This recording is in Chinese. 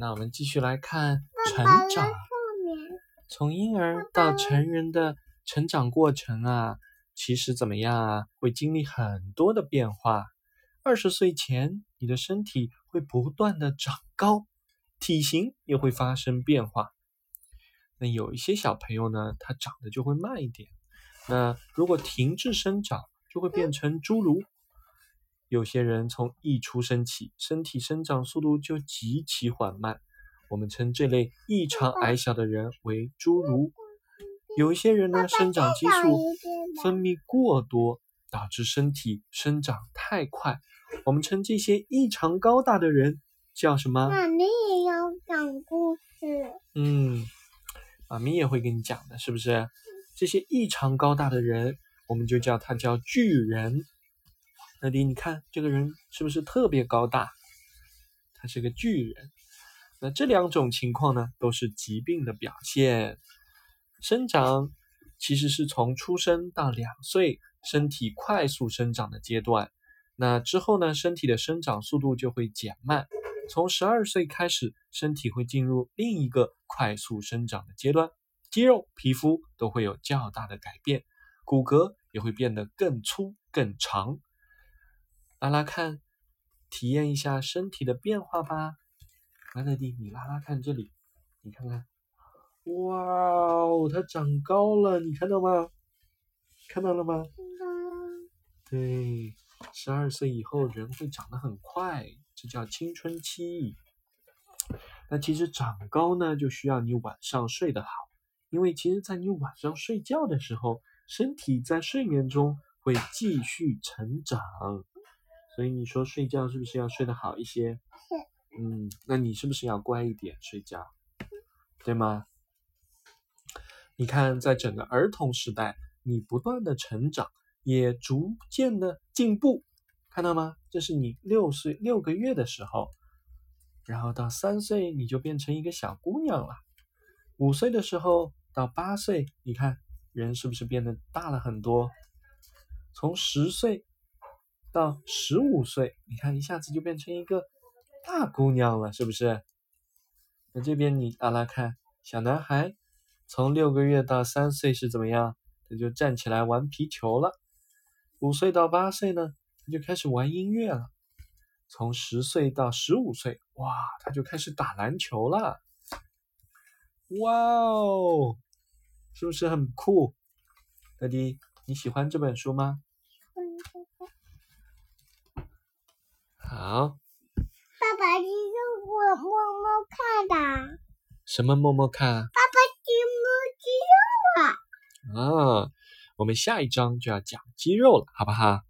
那我们继续来看成长。从婴儿到成人的成长过程啊，其实怎么样啊，会经历很多的变化。二十岁前，你的身体会不断的长高，体型也会发生变化。那有一些小朋友呢，他长得就会慢一点。那如果停滞生长，就会变成侏儒。有些人从一出生起，身体生长速度就极其缓慢，我们称这类异常矮小的人为侏儒。有一些人呢，生长激素分泌过多，导致身体生长太快。我们称这些异常高大的人叫什么？妈咪也要讲故事。嗯，妈咪也会跟你讲的，是不是？这些异常高大的人，我们就叫他叫巨人。那迪，你看这个人是不是特别高大？他是个巨人。那这两种情况呢，都是疾病的表现。生长其实是从出生到两岁，身体快速生长的阶段。那之后呢，身体的生长速度就会减慢。从十二岁开始，身体会进入另一个快速生长的阶段，肌肉、皮肤都会有较大的改变，骨骼也会变得更粗、更长。拉拉看，体验一下身体的变化吧。安乐蒂，你拉拉看这里，你看看，哇哦，它长高了，你看到吗？看到了吗？对，十二岁以后人会长得很快，这叫青春期。那其实长高呢，就需要你晚上睡得好，因为其实，在你晚上睡觉的时候，身体在睡眠中会继续成长，所以你说睡觉是不是要睡得好一些？是。嗯，那你是不是要乖一点睡觉？对吗？你看，在整个儿童时代，你不断的成长，也逐渐的进步，看到吗？这是你六岁六个月的时候，然后到三岁你就变成一个小姑娘了，五岁的时候到八岁，你看人是不是变得大了很多？从十岁到十五岁，你看一下子就变成一个大姑娘了，是不是？那这边你阿拉看，小男孩从六个月到三岁是怎么样？他就站起来玩皮球了。五岁到八岁呢，他就开始玩音乐了。从十岁到十五岁，哇，他就开始打篮球了。哇哦，是不是很酷？大迪，你喜欢这本书吗？好，爸爸，这是我摸摸看的。什么摸摸看啊？爸爸，肌摸肌肉啊。啊，我们下一章就要讲肌肉了，好不好？